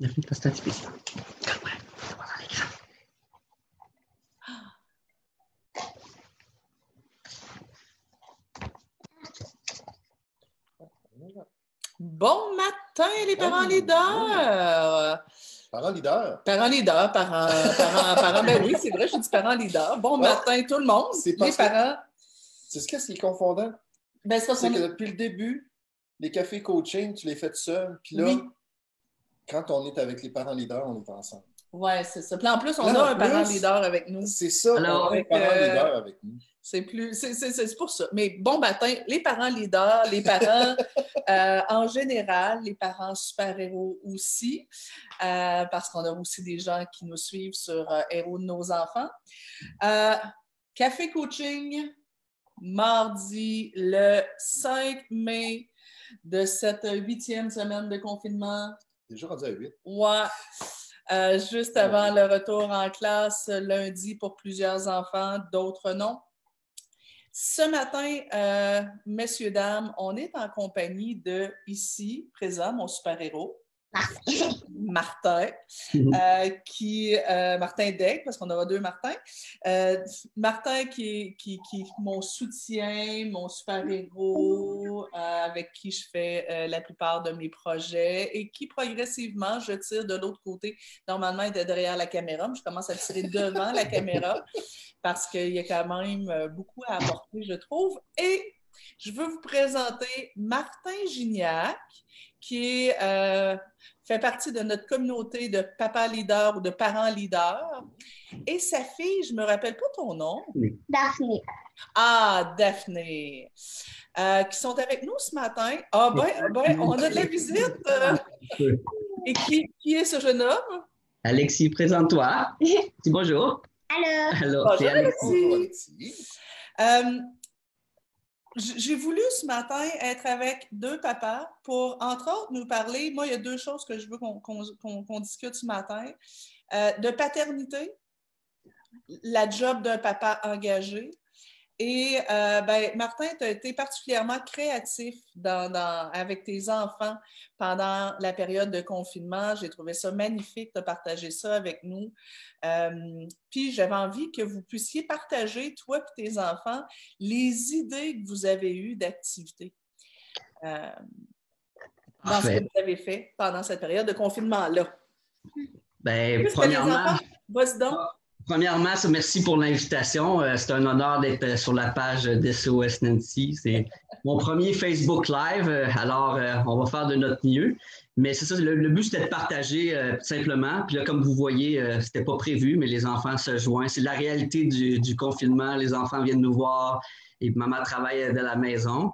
C'est l'écran. Bon matin, les parents leaders! Parents leaders. Parents leaders, parents, parents, parents. Ben oui, c'est vrai, je dis parents leaders. Bon Ouais. matin, tout le monde. C'est Les que- parents. C'est ce qu'est-ce qui est confondant? Ben, c'est C'est que depuis le début, les cafés coaching, tu les fais tout seul. Puis là, Oui. Quand on est avec les parents leaders, on est ensemble. Ouais, c'est ça. Puis en plus, on Là, a un parent leader avec nous. C'est ça, Alors, on a un parent euh, leader avec nous. C'est plus, c'est, pour ça. Mais bon matin, les parents leaders, les parents euh, en général, les parents super-héros aussi, euh, parce qu'on a aussi des gens qui nous suivent sur euh, Héros de nos enfants. Euh, Café coaching, mardi le 5 mai de cette huitième semaine de confinement. Déjà rendu à 8. Ouais. Euh, juste avant le retour en classe lundi pour plusieurs enfants, d'autres non. Ce matin, euh, messieurs, dames, on est en compagnie de, ici, présent, mon super-héros, Martin, euh, qui, euh, Martin Deck, parce qu'on aura deux Martins. Euh, Martin qui est, qui, qui est mon soutien, mon super-héros, avec qui je fais la plupart de mes projets et qui progressivement, je tire de l'autre côté. Normalement, il était derrière la caméra, mais je commence à tirer devant la caméra parce qu'il y a quand même beaucoup à apporter, je trouve. Et je veux vous présenter Martin Gignac, qui euh, fait partie de notre communauté de papa leader ou de parents leaders. Et sa fille, je ne me rappelle pas ton nom. Daphné. Ah, Daphné. Euh, qui sont avec nous ce matin. Ah, ben, ben on a de la visite. euh. Et qui, qui est ce jeune homme? Alexis, présente-toi. Dis bonjour. Allô? Allô, Bonjour, Alexis. Bonjour, Alexis. Euh, J'ai voulu ce matin être avec deux papas pour, entre autres, nous parler. Moi, il y a deux choses que je veux qu'on discute ce matin. Euh, de paternité, la job d'un papa engagé. Et euh, ben, Martin, tu as été particulièrement créatif dans, dans- avec tes enfants pendant la période de confinement. J'ai trouvé ça magnifique de partager ça avec nous. Euh, puis j'avais envie que vous puissiez partager, toi et tes enfants, les idées que vous avez eues d'activités euh, dans ce que vous avez fait pendant cette période de confinement-là. Ben, premièrement? Vas-y donc. Premièrement, merci pour l'invitation. Euh, C'est un honneur d'être euh, sur la page d'SOS Nancy. C'est mon premier Facebook Live. Euh, Alors, on va faire de notre mieux. Mais c'est ça, le, but, c'était de partager euh, simplement. Puis là, comme vous voyez, euh, c'était pas prévu, mais les enfants se joignent. C'est la réalité du, confinement. Les enfants viennent nous voir et maman travaille de la maison.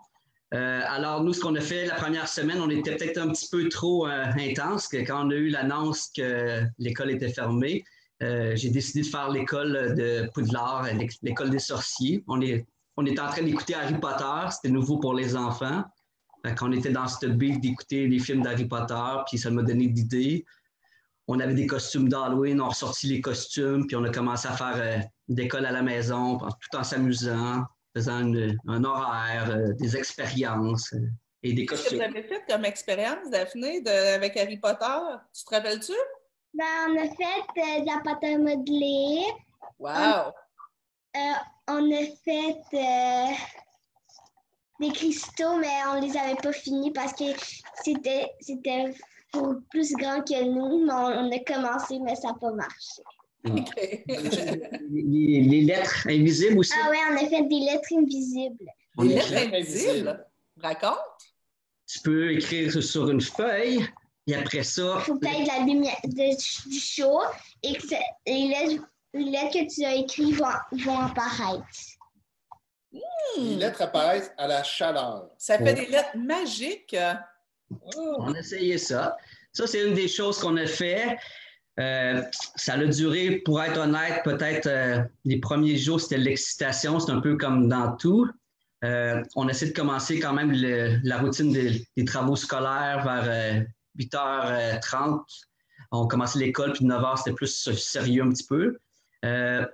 Alors, nous, ce qu'on a fait la première semaine, on était peut-être un petit peu trop intense quand on a eu l'annonce que l'école était fermée. Euh, j'ai décidé de faire l'école de Poudlard, l'éc- l'école des sorciers. On est, on est en train d'écouter Harry Potter, c'était nouveau pour les enfants. Qu'on était dans cette beat d'écouter les films d'Harry Potter, puis ça m'a donné d'idées. On avait des costumes d'Halloween, on a ressorti les costumes, puis on a commencé à faire euh, d'école à la maison, tout en s'amusant, faisant une- un horaire, euh, des expériences euh, et des Qu'est-ce que vous costumes. avez fait comme expérience, Daphné, de- avec Harry Potter? Tu te rappelles-tu? Ben, on a fait euh, de la pâte à modeler. Wow! Euh, on a fait euh, des cristaux, mais on les avait pas finis parce que c'était c'était pour plus grand que nous. Mais on, on a commencé, mais ça n'a pas marché. OK. Les, les lettres invisibles aussi? Ah ouais, on a fait des lettres invisibles. Des lettres invisibles. Raconte. tu peux écrire sur une feuille, et après ça, Il faut peut-être de la lumière de- du chaud et que les lettres, les lettres que tu as écrites vont, vont apparaître. Les lettres apparaissent à la chaleur. Ça fait des lettres magiques. on a essayé ça. Ça, c'est une des choses qu'on a fait. Euh, ça a duré, pour être honnête, peut-être euh, les premiers jours, c'était l'excitation. C'est un peu comme dans tout. Euh, on essaie de commencer quand même le- la routine des, des travaux scolaires vers euh, 8h30. On commençait l'école, puis 9h, c'était plus sérieux un petit peu. Euh,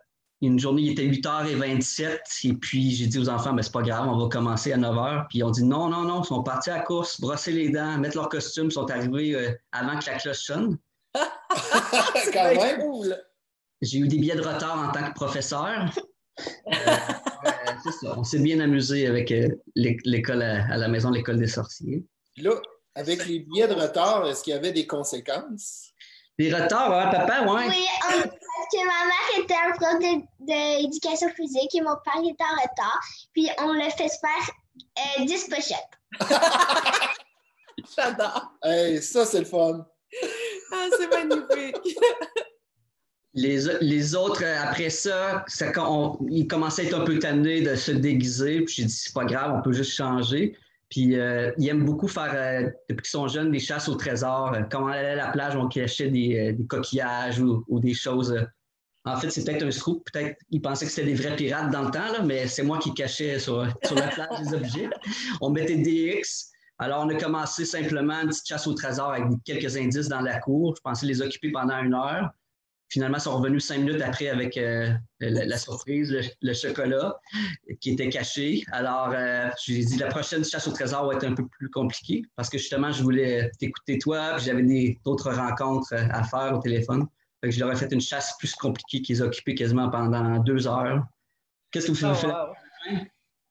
une journée, il était 8h27, et puis j'ai dit aux enfants, ben, c'est pas grave, on va commencer à 9h. Puis ils ont dit non, non, non, ils sont partis à la course, brosser les dents, mettre leur costume, ils sont arrivés euh, avant que la cloche sonne. Quand même. Cool. J'ai eu des billets de retard en tant que professeur. Euh, c'est ça. On s'est bien amusé avec euh, l'é- l'école à, à la maison, l'école des sorciers. Là, avec les billets de retard, est-ce qu'il y avait des conséquences? Des retards, ouais, papa, ouais. Oui, parce que ma mère était un prof de- d'éducation physique et mon père était en retard. Puis on le fait se faire euh, 10 push-ups. J'adore. Hey, ça, c'est le fun. Ah, c'est magnifique. Les, les autres, euh, après ça, ça on- ils commençaient à être un peu tannés de se déguiser. Puis j'ai dit, c'est pas grave, on peut juste changer. Puis euh, ils aiment beaucoup faire, euh, depuis qu'ils sont jeunes, des chasses au trésor. Quand on allait à la plage, on cachait des, euh, des coquillages ou, des choses. En fait, c'est peut-être un scoop. Peut-être qu'ils pensaient que c'était des vrais pirates dans le temps, là, mais c'est moi qui cachais sur, sur la plage les objets. On mettait des X. Alors, on a commencé simplement une petite chasse au trésor avec quelques indices dans la cour. Je pensais les occuper pendant une heure. Finalement, ils sont revenus cinq minutes après avec euh, la, la surprise, le, le chocolat qui était caché. Alors, euh, je lui ai dit, la prochaine chasse au trésor va être un peu plus compliquée parce que justement, je voulais t'écouter toi, puis j'avais des- d'autres rencontres euh, à faire au téléphone. Fait que je leur ai fait une chasse plus compliquée qu'ils ont occupé quasiment pendant deux heures. Qu'est-ce que vous Oh, faites? wow.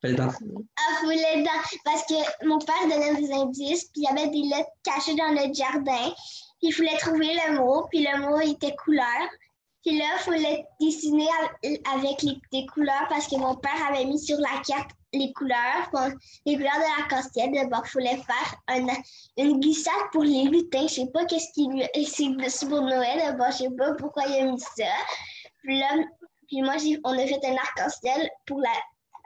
Ah, voulait dans... Parce que mon père donnait des indices, puis il y avait des lettres cachées dans le jardin. Il fallait trouver le mot, puis le mot était couleur. Puis là, il fallait dessiner avec les, des couleurs parce que mon père avait mis sur la carte les couleurs, les couleurs de l'arc-en-ciel. D'abord, il fallait faire un- une glissade pour les lutins. Je sais pas qu'est-ce qu'il lui c'est pour Noël. D'abord, je sais pas pourquoi il a mis ça. Puis là, puis moi, on a fait un arc-en-ciel pour la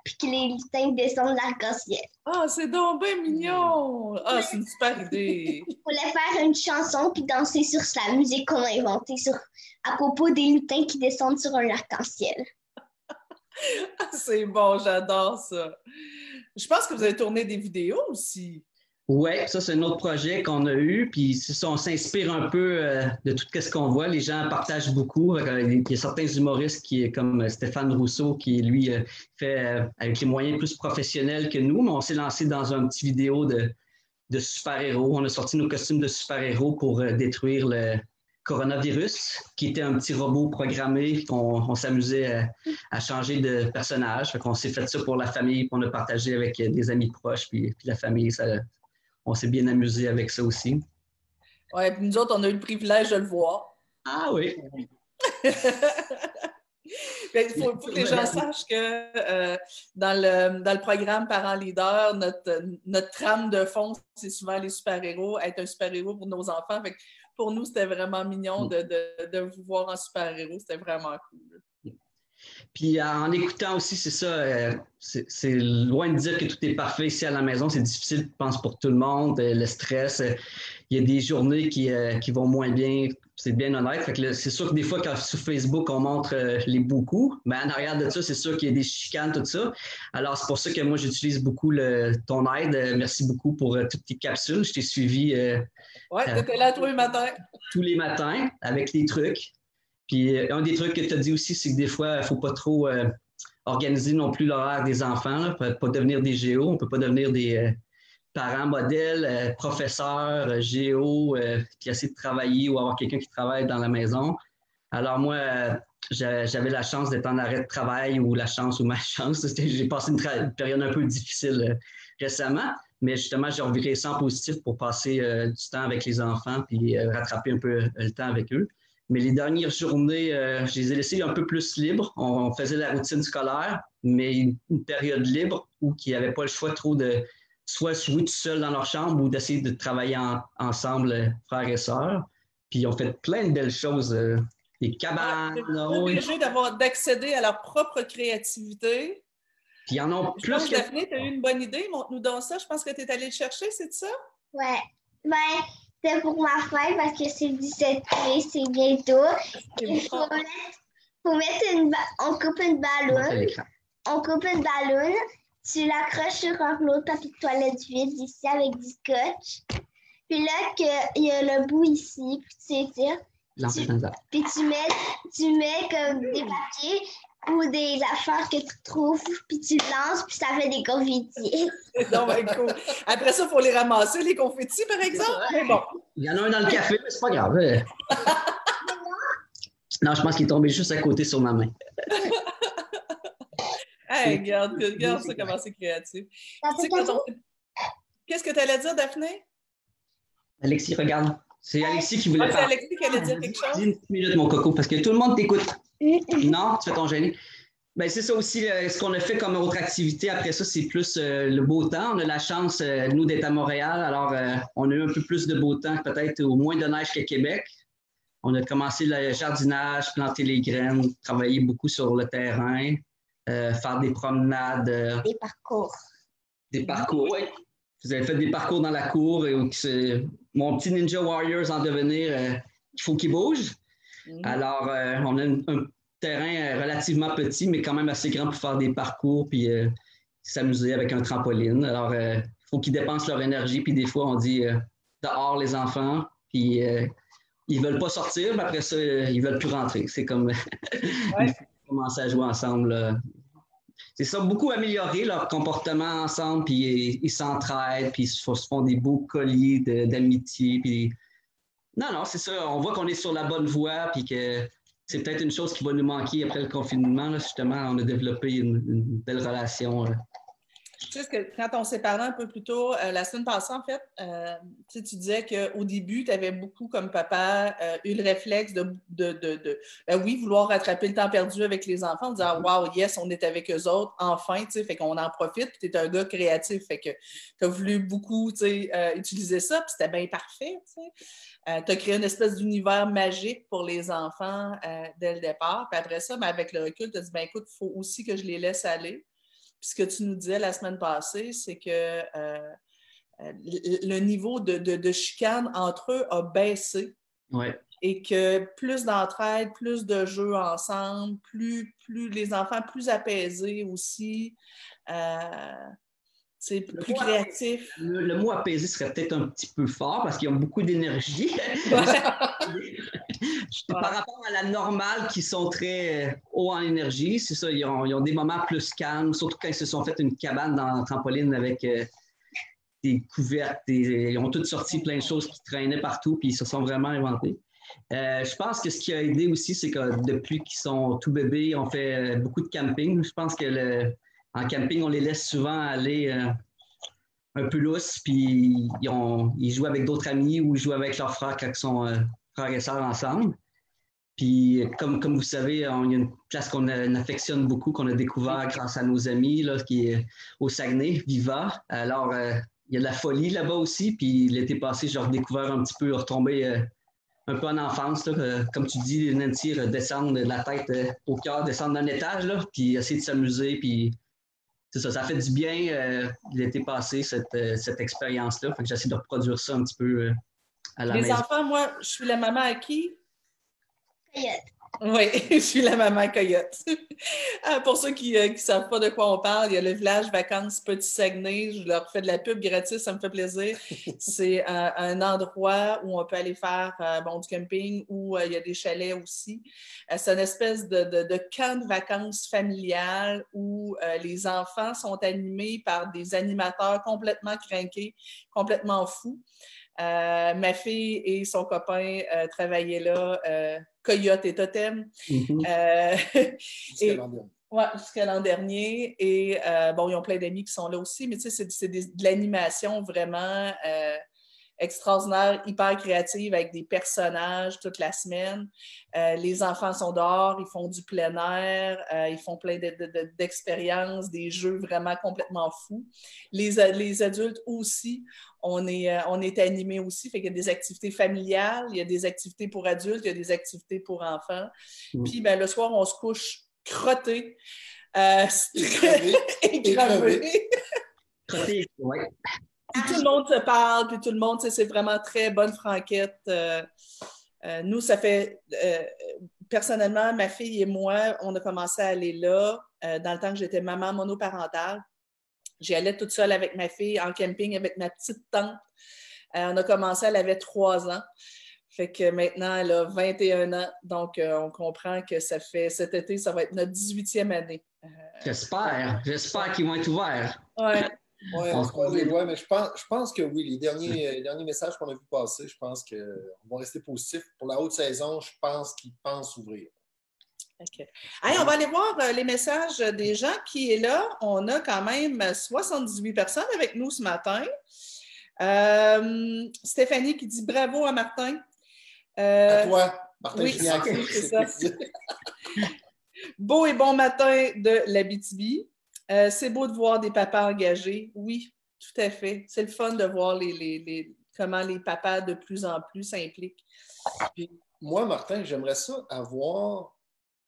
puis que les lutins descendent l'arc-en-ciel. Ah, c'est donc bien mignon. Ah, c'est une super idée. Il fallait faire une chanson puis danser sur la musique qu'on a inventée sur, à propos des lutins qui descendent sur un arc-en-ciel. Ah, c'est bon, j'adore ça. Je pense que vous avez tourné des vidéos aussi. Oui, ça, c'est un autre projet qu'on a eu. Puis, on s'inspire un peu euh, de tout ce qu'on voit. Les gens partagent beaucoup. Euh, Il y a certains humoristes qui, comme Stéphane Rousseau, qui, lui, euh, fait avec les moyens plus professionnels que nous. Mais on s'est lancé dans un petit vidéo de, de super-héros. On a sorti nos costumes de super-héros pour détruire le coronavirus, qui était un petit robot programmé qu'on on s'amusait à, changer de personnage. Qu'on s'est fait ça pour la famille, puis on a partagé avec des amis proches, puis, puis la famille. Ça, on s'est bien amusé avec ça aussi. Ouais, puis nous autres, on a eu le privilège de le voir. Ah oui. Il faut, faut que les gens sachent que euh, dans, le, dans le programme Parents Leaders, notre, notre trame de fond, c'est souvent les super-héros, être un super-héros pour nos enfants. Fait que pour nous, c'était vraiment mignon de, de, de vous voir en super-héros. C'était vraiment cool. Puis en écoutant aussi, c'est ça, euh, c'est loin de dire que tout est parfait ici à la maison. C'est difficile, je pense, pour tout le monde. euh, le stress, euh, il y a des journées qui, euh, qui vont moins bien. C'est bien honnête. C'est sûr que des fois, quand sur Facebook, on montre euh, les beaux coups, mais en arrière de ça, c'est sûr qu'il y a des chicanes, tout ça. Alors, c'est pour ça que moi, j'utilise beaucoup le, ton aide. Euh, Merci beaucoup pour euh, toutes tes capsules. Je t'ai suivi euh, Ouais, tu étais là tous les matins. tous les matins avec les trucs. Puis euh, un des trucs que tu as dit aussi, c'est que des fois, il ne faut pas trop euh, organiser non plus l'horaire des enfants. Là. Pas, pas devenir des géos, on ne peut pas devenir des parents modèles, euh, professeurs, géos, puis essayer de travailler ou avoir quelqu'un qui travaille dans la maison. Alors moi, j'a- j'avais la chance d'être en arrêt de travail ou la chance ou ma chance. J'ai passé une, période un peu difficile récemment, mais justement, j'ai reviré ça en positif pour passer du temps avec les enfants puis rattraper un peu le temps avec eux. Mais les dernières journées, euh, je les ai laissés un peu plus libres. On, on faisait la routine scolaire, mais une, une période libre où ils n'avaient pas le choix trop de soit jouer tout seul dans leur chambre ou d'essayer de travailler en- ensemble, euh, frères et sœurs. Puis ils ont fait plein de belles choses. euh, des cabanes, Ils ah sont oui. obligés d'avoir- d'accéder à leur propre créativité. Puis ils en ont Je plus pense, que... Daphné, tu as eu une bonne idée. Montre-nous dans ça. Je pense que tu es allée le chercher, c'est ça? Ouais. Ben, c'est pour ma fête parce que c'est le 17 mai, c'est bientôt. Il faut mettre, faut mettre une ba- on coupe une Montre à ballon, l'écran. on coupe une ballon, tu l'accroches sur un rouleau de papier de toilette vide ici avec du scotch. Puis là, que- il y a le bout ici, puis tu étires. Puis tu mets, tu mets comme des papiers ou des affaires que tu trouves, puis tu lances, puis ça fait des confettis. non, ben cool. Après ça, il faut les ramasser, les confettis, par exemple? Mais bon. Il y en a un dans le café, mais c'est pas grave. non, je pense qu'il est tombé juste à côté sur ma main. hey, regarde, regarde ça, comment c'est créatif. Qu'est-ce que tu allais dire, Daphné? Alexis, regarde. C'est Alexis qui voulait ah, C'est Alexis qui allait dire quelque chose? Une minute, mon coco, parce que tout le monde t'écoute. non, tu fais ton gêné. Ben, c'est ça aussi, euh, ce qu'on a fait comme autre activité après ça, c'est plus euh, le beau temps. On a la chance, euh, nous, d'être à Montréal. Alors, on a eu un peu plus de beau temps, peut-être au moins de neige qu'à Québec. On a commencé le jardinage, planter les graines, travailler beaucoup sur le terrain, faire des promenades. des parcours. Des parcours, oui. Vous avez fait des parcours dans la cour. Et, mon petit Ninja Warriors en devenir, il faut qu'il bouge. Mm-hmm. Alors, on a un terrain euh, relativement petit, mais quand même assez grand pour faire des parcours puis euh, s'amuser avec un trampoline. Alors, il euh, faut qu'ils dépensent leur énergie. Puis des fois, on dit dehors les enfants, puis ils veulent pas sortir, mais après ça, ils veulent plus rentrer. C'est comme ils commencer à jouer ensemble. C'est ça, beaucoup améliorer leur comportement ensemble, puis ils s'entraident, puis ils se font des beaux colliers d'amitié. Puis... Non, non, c'est ça. On voit qu'on est sur la bonne voie, puis que c'est peut-être une chose qui va nous manquer après le confinement. justement, on a développé une, belle relation. Tu sais, que quand on s'est parlé un peu plus tôt, euh, la semaine passée, en fait, euh, tu, disais qu'au début, tu avais beaucoup, comme papa, euh, eu le réflexe de, de, ben oui, vouloir rattraper le temps perdu avec les enfants, en disant Wow, yes, on est avec eux autres, enfin, tu sais, fait qu'on en profite, puis tu es un gars créatif, fait que tu as voulu beaucoup, tu sais, utiliser ça, puis c'était bien parfait, tu sais. Tu as créé une espèce d'univers magique pour les enfants dès le départ. Puis après ça, ben, avec le recul, tu as dit ben, écoute, il faut aussi que je les laisse aller. Puis ce que tu nous disais la semaine passée, c'est que euh, le niveau de, chicane entre eux a baissé. Et que plus d'entraide, plus de jeux ensemble, plus, plus les enfants plus apaisés aussi. C'est plus créatif. Le, mot apaisé serait peut-être un petit peu fort parce qu'ils ont beaucoup d'énergie. Par rapport à la normale, qui sont très euh, hauts en énergie, c'est ça, ils ont, des moments plus calmes, surtout quand ils se sont fait une cabane dans la trampoline avec euh, des couvertes. ils ont toutes sorti plein de choses qui traînaient partout, puis ils se sont vraiment inventés. Euh, je pense que ce qui a aidé aussi, c'est que depuis qu'ils sont tout bébés, on fait beaucoup de camping. Je pense que le, en camping, on les laisse souvent aller euh, un peu lousse, puis ils, jouent avec d'autres amis ou ils jouent avec leurs frères quand ils sont euh, frères et sœurs ensemble. Puis, comme, comme vous savez, il y a une place qu'on affectionne beaucoup, qu'on a découvert grâce à nos amis, là, qui est au Saguenay, Viva. Alors, euh, il y a de la folie là-bas aussi. Puis, l'été passé, j'ai redécouvert un petit peu, retomber un peu en enfance. comme tu dis, Nancy, descendre de la tête au cœur, descendre d'un étage, là, puis essayer de s'amuser, puis ça, ça fait du bien euh, l'été passé, cette, euh, cette expérience-là. Fait que j'essaie de reproduire ça un petit peu euh, à la Les enfants, moi, je suis la maman à qui? Oui, je suis la maman coyote. Ah, pour ceux qui ne savent pas de quoi on parle, il y a le village vacances Petit Saguenay. Je leur fais de la pub gratis, ça me fait plaisir. C'est un, endroit où on peut aller faire bon, du camping, où il y a des chalets aussi. C'est une espèce de, de, camp de vacances familiales où les enfants sont animés par des animateurs complètement craqués, complètement fous. ma fille et son copain travaillaient là Coyote et Totem. Euh, jusqu'à l'an dernier. Ouais, jusqu'à l'an dernier. Et euh, bon, ils ont plein d'amis qui sont là aussi, mais tu sais, c'est de l'animation vraiment euh, extraordinaire, hyper créative avec des personnages toute la semaine. les enfants sont dehors, ils font du plein air, ils font plein d'expériences, des jeux vraiment complètement fous. Les, les adultes aussi on est, euh, on est animé aussi, fait qu'il y a des activités familiales, il y a des activités pour adultes, il y a des activités pour enfants. Mm. Puis ben, le soir, on se couche crotté. Euh. Crotté, oui. Puis tout le monde se parle, puis tout le monde, c'est vraiment très bonne franquette. Euh, nous, ça fait, personnellement, ma fille et moi, on a commencé à aller là dans le temps que j'étais maman monoparentale. J'y allais toute seule avec ma fille en camping avec ma petite tante. Euh, on a commencé, elle avait trois ans. Fait que maintenant, elle a 21 ans. Donc, euh, on comprend que ça fait cet été, ça va être notre 18e année. Euh, j'espère. J'espère qu'ils vont être ouverts. Oui. Oui, on se les mais je pense, je pense que oui, les derniers, derniers messages qu'on a vu passer, je pense qu'on va rester positif. Pour la haute saison, je pense qu'ils pensent ouvrir. OK. on va aller voir euh, les messages des gens qui est là. On a quand même 78 personnes avec nous ce matin. Stéphanie qui dit bravo à Martin. Euh, à toi, Martin oui, c'est ça. Beau et bon matin de l'Abitibi. Euh, c'est beau de voir des papas engagés. Oui, tout à fait. C'est le fun de voir les, comment les papas de plus en plus s'impliquent. moi, Martin, j'aimerais ça avoir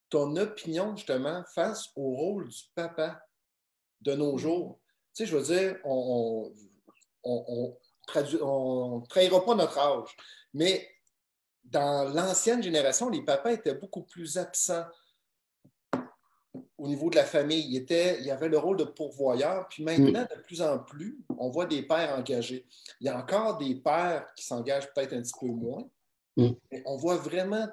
ton opinion justement face au rôle du papa de nos mm. jours. Tu sais, je veux dire, on ne on, trahira pas notre âge, mais dans l'ancienne génération, les papas étaient beaucoup plus absents au niveau de la famille. Il, était, il y avait le rôle de pourvoyeur. Puis maintenant, mm. de plus en plus, on voit des pères engagés. Il y a encore des pères qui s'engagent peut-être un petit peu moins. Mm. Mais on voit vraiment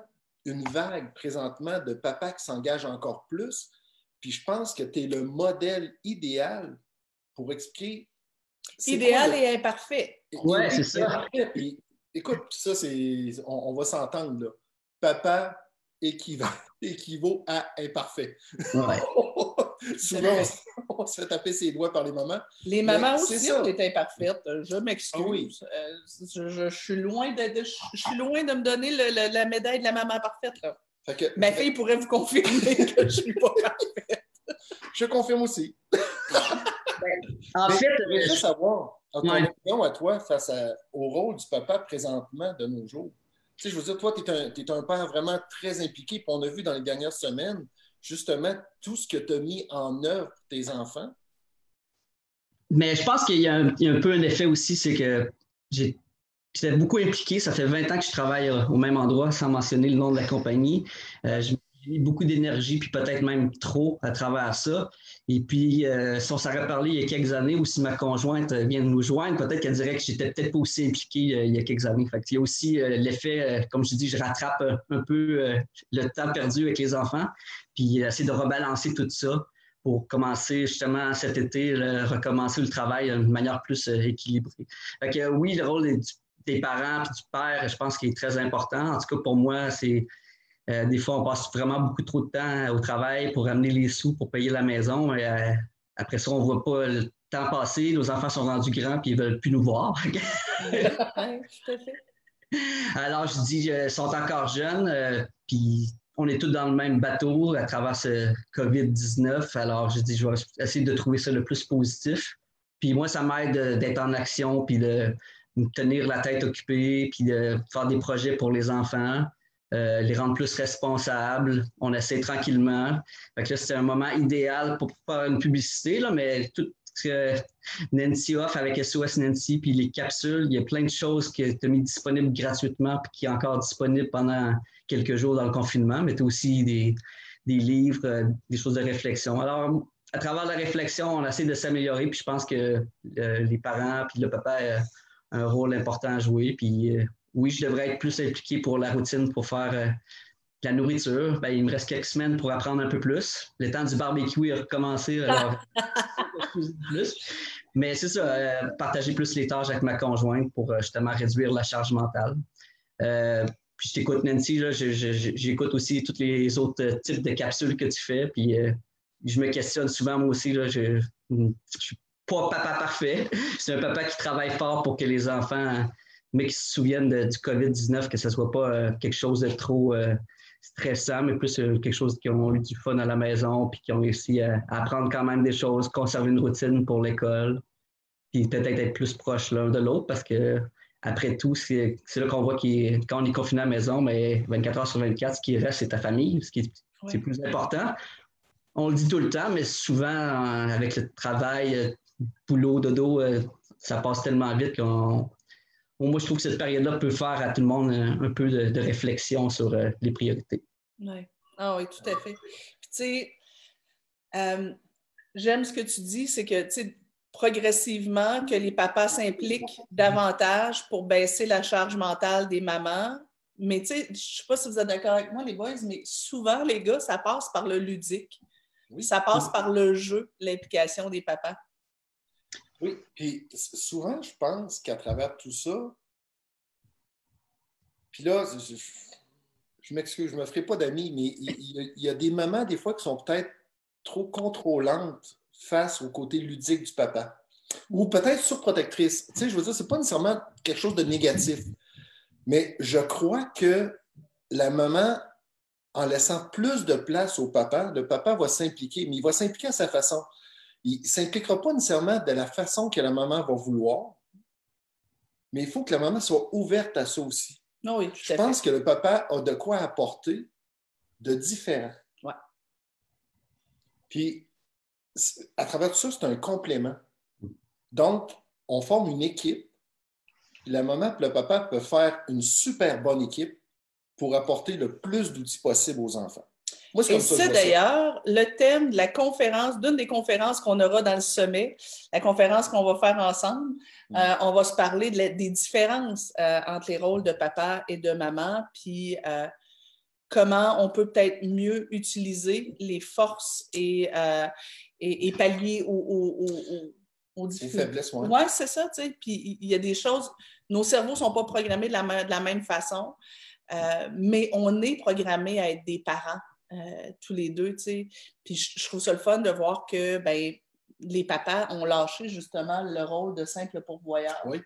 une vague présentement de papas qui s'engagent encore plus. Puis je pense que tu es le modèle idéal pour expliquer. Idéal et imparfait. Oui, c'est ça. Écoute, ça, c'est. On, va s'entendre là. Papa équivaut, à imparfait. Souvent, on, se fait taper ses doigts par les mamans. Les mamans aussi sont imparfaites. Je m'excuse. Ah euh, je, suis loin de, je suis loin de me donner la médaille de la maman parfaite. Là. Ma fille pourrait vous confirmer que je ne suis pas parfaite. Je confirme aussi. en fait, je voudrais juste savoir, ton opinion à toi face au rôle du papa présentement de nos jours. Tu sais, je veux dire, toi, tu es, un père vraiment très impliqué. Puis on a vu dans les dernières semaines, justement, tout ce que tu as mis en œuvre pour tes enfants. Mais je pense qu'il y, a un peu un effet aussi, c'est que j'étais beaucoup impliqué. Ça fait 20 ans que je travaille au même endroit, sans mentionner le nom de la compagnie. Euh, beaucoup d'énergie, puis peut-être même trop à travers ça. Et puis, euh, si on s'aurait parlé il y a quelques années, ou si ma conjointe vient de nous joindre, peut-être qu'elle dirait que j'étais peut-être pas aussi impliqué euh, il y a quelques années. Fait il y a aussi euh, l'effet, comme je dis, je rattrape un peu le temps perdu avec les enfants, puis essayer de rebalancer tout ça pour commencer justement cet été, recommencer le travail d'une manière plus équilibrée. Fait oui, le rôle des parents et du père, je pense qu'il est très important. En tout cas, pour moi, c'est euh, des fois, on passe vraiment beaucoup trop de temps au travail pour amener les sous pour payer la maison. Euh, après ça, on ne voit pas le temps passer. Nos enfants sont rendus grands et ils ne veulent plus nous voir. Alors, je dis, ils sont encore jeunes, euh, puis on est tous dans le même bateau à travers ce COVID-19. Alors, je dis, je vais essayer de trouver ça le plus positif. Puis moi, ça m'aide d'être en action, puis de me tenir la tête occupée, puis de faire des projets pour les enfants. Euh, les rendre plus responsables. On essaie tranquillement. c'est un moment idéal pour faire une publicité, là, mais tout ce que Nancy offre avec SOS Nancy, puis les capsules, il y a plein de choses qui sont mis disponibles gratuitement, puis qui sont encore disponibles pendant quelques jours dans le confinement, mais aussi des, livres, euh, des choses de réflexion. Alors, à travers la réflexion, on essaie de s'améliorer, puis je pense que euh, les parents, puis le papa ont un rôle important à jouer, puis oui, je devrais être plus impliqué pour la routine, pour faire euh, la nourriture. Ben, il me reste quelques semaines pour apprendre un peu plus. Le temps du barbecue a recommencé. Alors, plus. Mais c'est ça, euh, partager plus les tâches avec ma conjointe pour euh, justement réduire la charge mentale. puis je t'écoute, Nancy, j'écoute aussi tous les autres types de capsules que tu fais. Puis je me questionne souvent, moi aussi. Là, je ne suis pas papa parfait. C'est un papa qui travaille fort pour que les enfants mais qui se souviennent du COVID-19, que ce ne soit pas euh, quelque chose de trop euh, stressant, mais plus euh, quelque chose qui ont eu du fun à la maison, puis qui ont réussi à, apprendre quand même des choses, conserver une routine pour l'école, puis peut-être être plus proche l'un de l'autre, parce que après tout, c'est là qu'on voit que quand on est confiné à la maison, mais 24 heures sur 24, ce qui reste, c'est ta famille, ce qui est, plus important. On le dit tout le temps, mais souvent, avec le travail, boulot, dodo, ça passe tellement vite qu'on moi, je trouve que cette période-là peut faire à tout le monde un, peu de, réflexion sur euh, les priorités. Ouais. Ah oui, tout à fait. tu sais, euh, j'aime ce que tu dis, c'est que, tu sais, progressivement, que les papas s'impliquent davantage pour baisser la charge mentale des mamans, Mais tu sais, je ne sais pas si vous êtes d'accord avec moi, les boys, mais souvent, les gars, ça passe par le ludique. Oui. Ça passe par le jeu, l'implication des papas. Oui, puis souvent, je pense qu'à travers tout ça, puis là, je, m'excuse, je ne me ferai pas d'amis, mais il, y a des mamans, des fois, qui sont peut-être trop contrôlantes face au côté ludique du papa. Ou peut-être surprotectrices. Tu sais, je veux dire, ce n'est pas nécessairement quelque chose de négatif. Mais je crois que la maman, en laissant plus de place au papa, le papa va s'impliquer, mais il va s'impliquer à sa façon. Il ne s'impliquera pas nécessairement de la façon que la maman va vouloir, mais il faut que la maman soit ouverte à ça aussi. Ah oui, je pense que le papa a de quoi apporter de différent. Ouais. Puis, à travers tout ça, c'est un complément. Donc, on forme une équipe la maman et le papa peuvent faire une super bonne équipe pour apporter le plus d'outils possible aux enfants. Moi, et c'est d'ailleurs le thème de la conférence, d'une des conférences qu'on aura dans le sommet, la conférence qu'on va faire ensemble. Mm. Euh, on va se parler des différences euh, entre les rôles de papa et de maman, puis euh, comment on peut peut-être mieux utiliser les forces et, et, pallier aux, aux, faiblesses. Oui, c'est ça, tu sais. Puis il y a des choses nos cerveaux ne sont pas programmés de la, même façon, mais on est programmés à être des parents, euh, tous les deux, tu sais. Puis je, trouve ça le fun de voir que ben, les papas ont lâché justement le rôle de simple pourvoyeur. Oui.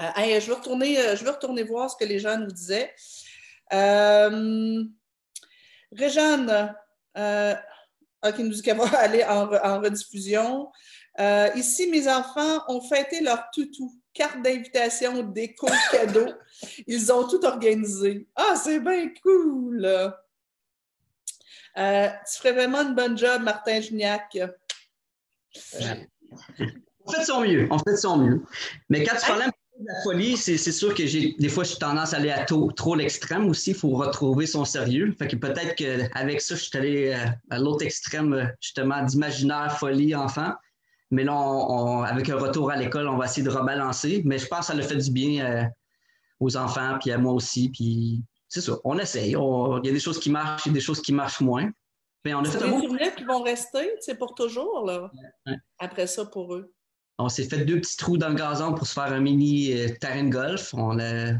Euh, je, veux retourner, je veux retourner voir ce que les gens nous disaient. Euh, Réjeanne, qui nous dit qu'elle va aller en, en rediffusion. ici, mes enfants ont fêté leur toutou carte d'invitation, déco, cadeaux. Ils ont tout organisé. Ah, c'est bien cool! Euh, tu ferais vraiment une bonne job, Martin Gignac. On fait de son mieux. On fait de son mieux. Mais quand tu parlais de la folie, c'est sûr que des fois, j'ai tendance à aller à trop, l'extrême aussi. Il faut retrouver son sérieux. Fait que peut-être qu'avec ça, je suis allé euh, à l'autre extrême, justement, d'imaginaire, folie, enfant. Mais là, avec un retour à l'école, on va essayer de rebalancer. Mais je pense que ça le fait du bien euh, aux enfants, puis à moi aussi. Puis c'est ça, on essaye. Il y a des choses qui marchent, il y a des choses qui marchent moins. Mais on a fait des souvenirs qui vont rester, c'est pour toujours, là. Après ça, pour eux. On s'est fait deux petits trous dans le gazon pour se faire un mini euh, terrain de golf. On a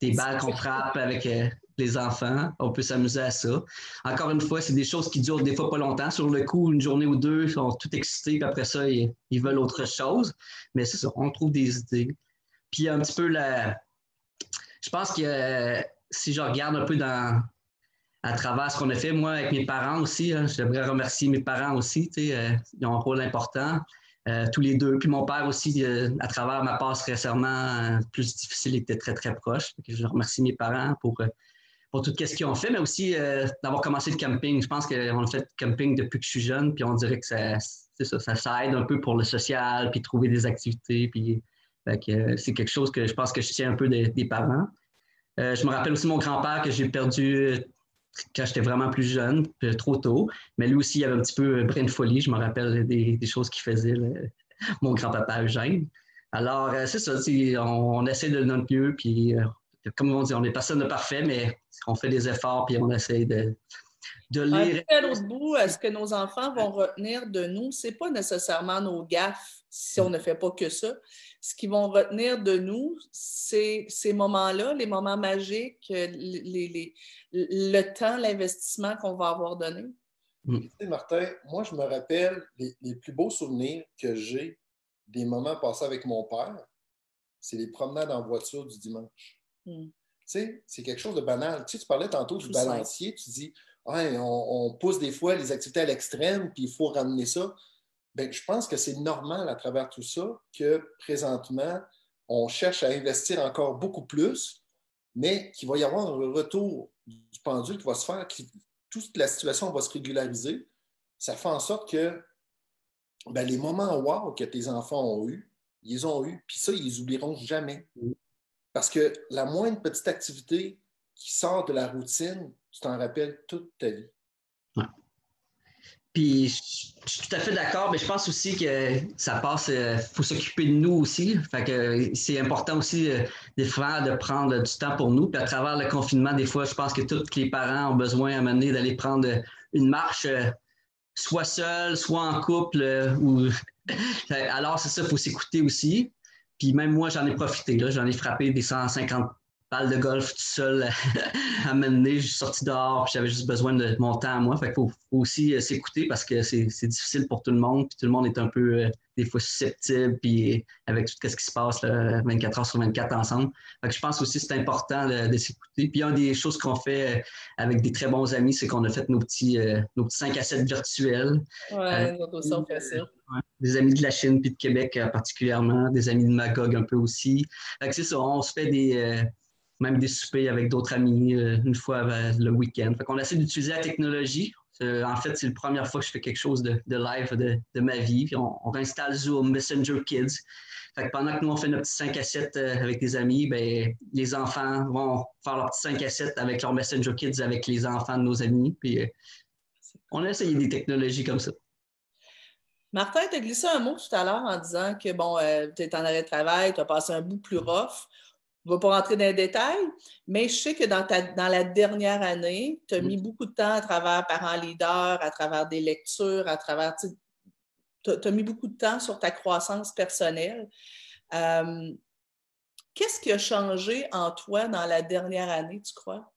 des balles qu'on frappe avec euh, les enfants. On peut s'amuser à ça. Encore une fois, c'est des choses qui durent des fois pas longtemps. Sur le coup, une journée ou deux, ils sont tout excités, puis après ça, ils, veulent autre chose. Mais c'est ça, on trouve des idées. Puis un petit peu la. Je pense que si je regarde un peu à travers ce qu'on a fait, moi, avec mes parents aussi, hein, j'aimerais remercier mes parents aussi. Euh, ils ont un rôle important. Euh, tous les deux. Puis mon père aussi, euh, à travers ma passe récemment plus difficile, était très, très proche. Je remercie mes parents pour pour tout ce qu'ils ont fait, mais aussi d'avoir commencé le camping. Je pense qu'on a fait le camping depuis que je suis jeune, puis on dirait que ça, ça, aide un peu pour le social, puis trouver des activités. Puis c'est quelque chose que je pense que je tiens un peu des, parents. Euh, je me rappelle aussi mon grand-père que j'ai perdu quand j'étais vraiment plus jeune, trop tôt. Mais lui aussi, il avait un petit peu brin de folie. Je me rappelle des, choses qu'il faisait, mon grand-papa Eugène. Alors, c'est ça, on, on, essaie de notre mieux, puis comme on dit, on est personne de parfait, mais on fait des efforts puis on essaie de, de lire. À l'autre bout, ce que nos enfants vont retenir de nous, c'est pas nécessairement nos gaffes si on ne fait pas que ça. Ce qu'ils vont retenir de nous, c'est ces moments-là, les moments magiques, les, le temps, l'investissement qu'on va avoir donné. Mm. Tu sais, Martin, moi, je me rappelle les, plus beaux souvenirs que j'ai des moments passés avec mon père, c'est les promenades en voiture du dimanche. Hmm. sais, C'est quelque chose de banal. Tu, sais, tu parlais tantôt du balancier, tu dis on, pousse des fois les activités à l'extrême, puis il faut ramener ça. Bien, je pense que c'est normal à travers tout ça que présentement, on cherche à investir encore beaucoup plus, mais qu'il va y avoir un retour du pendule qui va se faire, que toute la situation va se régulariser. Ça fait en sorte que ben, les moments wow que tes enfants ont eus, ils ont eu, puis ça, ils les oublieront jamais. Hmm. Parce que la moindre petite activité qui sort de la routine, tu t'en rappelles toute ta vie. Puis je suis tout à fait d'accord, mais je pense aussi que ça passe, il euh, faut s'occuper de nous aussi. Fait que c'est important aussi euh, des fois de prendre du temps pour nous. Puis à travers le confinement, des fois, je pense que tous les parents ont besoin à un moment d'aller prendre une marche, euh, soit seul, soit en couple. ou... Alors c'est ça, il faut s'écouter aussi. Puis même moi, j'en ai profité. J'en ai frappé des 150 balle de golf tout seul à m'amener. Je suis sorti dehors, j'avais juste besoin de mon temps à moi. Fait qu'il faut, aussi euh, s'écouter parce que c'est difficile pour tout le monde. Puis tout le monde est un peu, euh, des fois, susceptible, puis avec tout ce qui se passe 24 heures sur 24 ensemble. Fait que je pense aussi que c'est important de, s'écouter. Puis une des choses qu'on fait euh, avec des très bons amis, c'est qu'on a fait nos petits, nos petits 5 à 7 virtuels. Ouais, nous aussi, on fait ça. des amis de la Chine puis de Québec particulièrement, des amis de Magog un peu aussi. Fait que c'est ça, on se fait des même des soupers avec d'autres amis euh, une fois le week-end. Fait essaie d'utiliser la technologie. Euh, en fait, c'est la première fois que je fais quelque chose de, live de, ma vie. Puis on, réinstalle Zoom, Messenger Kids. Pendant que nous, on fait notre petit 5 à 7 euh, avec des amis, ben, les enfants vont faire leur petit 5 à 7 avec leur Messenger Kids avec les enfants de nos amis. Puis on a essayé des technologies comme ça. Martin, tu as glissé un mot tout à l'heure en disant que bon, tu es en arrêt de travail, tu as passé un bout plus rough. Je ne vais pas rentrer dans les détails, mais je sais que dans, ta, dans la dernière année, tu as mis beaucoup de temps à travers parents leaders, à travers des lectures, à travers. Tu as, mis beaucoup de temps sur ta croissance personnelle. Euh, qu'est-ce qui a changé en toi dans la dernière année, tu crois?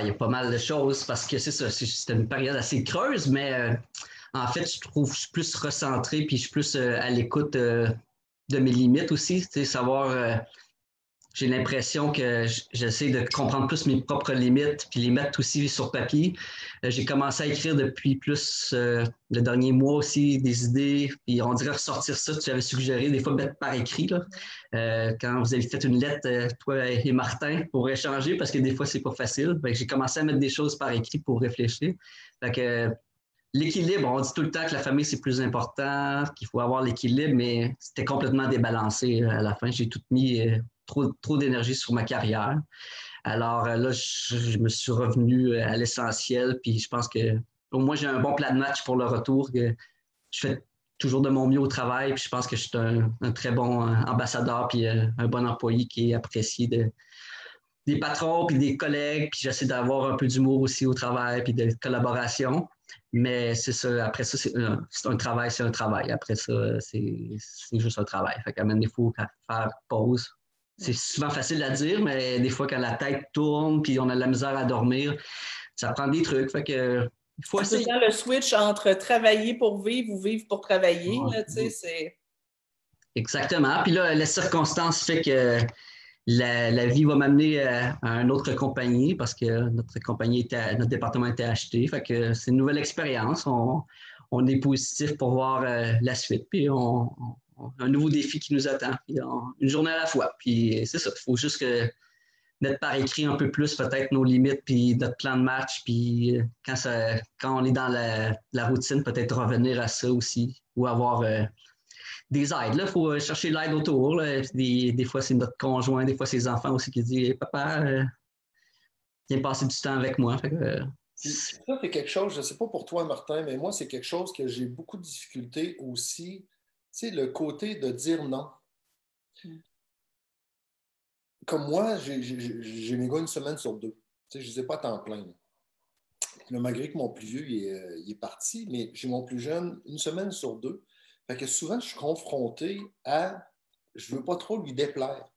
il y a pas mal de choses parce que c'est ça, c'était une période assez creuse, mais euh, en fait, je trouve que je suis plus recentré puis je suis plus euh, à l'écoute de mes limites aussi, savoir j'ai l'impression que j'essaie de comprendre plus mes propres limites, puis les mettre aussi sur papier. Euh, j'ai commencé à écrire depuis plus euh, le dernier mois aussi des idées, puis on dirait ressortir ça, tu avais suggéré, des fois mettre par écrit, euh, quand vous avez fait une lettre, toi et Martin, pour échanger, parce que des fois, c'est pas facile. J'ai commencé à mettre des choses par écrit pour réfléchir. Fait L'équilibre, on dit tout le temps que la famille, c'est plus important, qu'il faut avoir l'équilibre, mais c'était complètement débalancé à la fin. J'ai tout mis trop, d'énergie sur ma carrière. Alors euh, là, je, me suis revenu euh, à l'essentiel, puis je pense que au moins j'ai un bon plan de match pour le retour. je fais toujours de mon mieux au travail, puis je pense que je suis un, très bon euh, ambassadeur, puis un bon employé qui est apprécié des patrons, puis des collègues, puis j'essaie d'avoir un peu d'humour aussi au travail, puis de collaboration. Mais c'est ça, après ça, c'est un, travail, c'est un travail. Après ça, c'est juste un travail. Fait qu'à un il faut faire pause, c'est souvent facile à dire, mais des fois, quand la tête tourne puis on a de la misère à dormir, ça prend des trucs. Fait que, il faut essayer. le switch entre travailler pour vivre ou vivre pour travailler. Exactement. Puis là, les circonstances fait que la, vie va m'amener à, une autre compagnie parce que notre compagnie était, notre département était acheté. Fait que c'est une nouvelle expérience. On, est positif pour voir euh, la suite. Puis on, un nouveau défi qui nous attend, une journée à la fois. Puis c'est ça, il faut juste mettre par écrit un peu plus peut-être nos limites, puis notre plan de match, puis euh, quand, ça, quand on est dans la, routine, peut-être revenir à ça aussi, ou avoir euh, des aides. Il faut chercher l'aide autour. Des, fois, c'est notre conjoint, des fois, c'est les enfants aussi qui disent Papa, euh, viens passer du temps avec moi. ça, c'est quelque chose, je ne sais pas pour toi, Martin, mais moi, c'est quelque chose que j'ai beaucoup de difficultés aussi sais, le côté de dire non. Hmm. Comme moi, j'ai mes gars une semaine sur deux. je ne les ai pas temps plein. malgré que mon plus vieux il est, euh, parti, mais j'ai mon plus jeune une semaine sur deux. Fait que souvent, je suis confronté à je ne veux pas trop lui déplaire.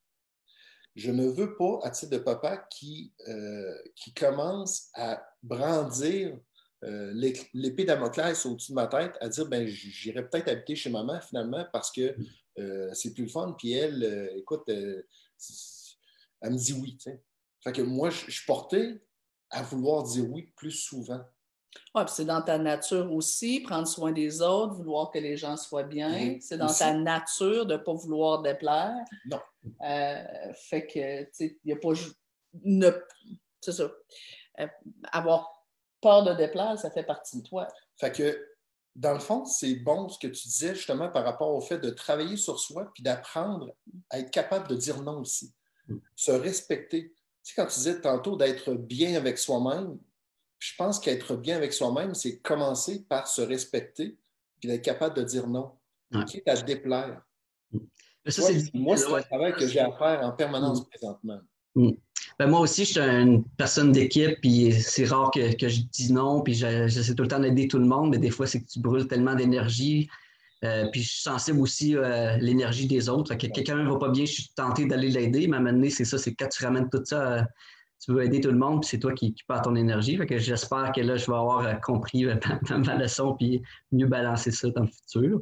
Je ne veux pas, à titre de papa, qui, euh, qui commence à brandir euh, l'épée Damoclès au-dessus de ma tête à dire ben j'irai peut-être habiter chez maman finalement parce que euh, c'est plus le fun. Puis elle, euh, écoute, elle me dit oui. Fait que moi, je suis porté à vouloir dire oui plus souvent. Oui, puis c'est dans ta nature aussi, prendre soin des autres, vouloir que les gens soient bien. Mm-hmm. C'est dans ta nature de ne pas vouloir déplaire. Non. fait que, tu sais, il n'y a pas. C'est ça. avoir peur de déplaire, ça fait partie de toi. Fait que, dans le fond, c'est bon ce que tu disais justement par rapport au fait de travailler sur soi puis d'apprendre à être capable de dire non aussi. Se respecter. Tu sais, quand tu disais tantôt d'être bien avec soi-même, Je pense qu'être bien avec soi-même, c'est commencer par se respecter puis d'être capable de dire non, quitte à déplaire. moi, c'est un travail que j'ai à faire en permanence mm. présentement. Mm. Ben, moi aussi, je suis une personne d'équipe, puis c'est rare que, je dis non, puis j'essaie tout le temps d'aider tout le monde, mais des fois, c'est que tu brûles tellement d'énergie. Euh, puis je suis sensible aussi à l'énergie des autres. Que quelqu'un ne va pas bien, je suis tenté d'aller l'aider, mais à un moment donné, c'est ça, c'est quand tu ramènes tout ça, euh, tu veux aider tout le monde, puis c'est toi qui, qui perds ton énergie. que j'espère que là, je vais avoir euh, compris ma leçon, puis mieux balancer ça dans le futur.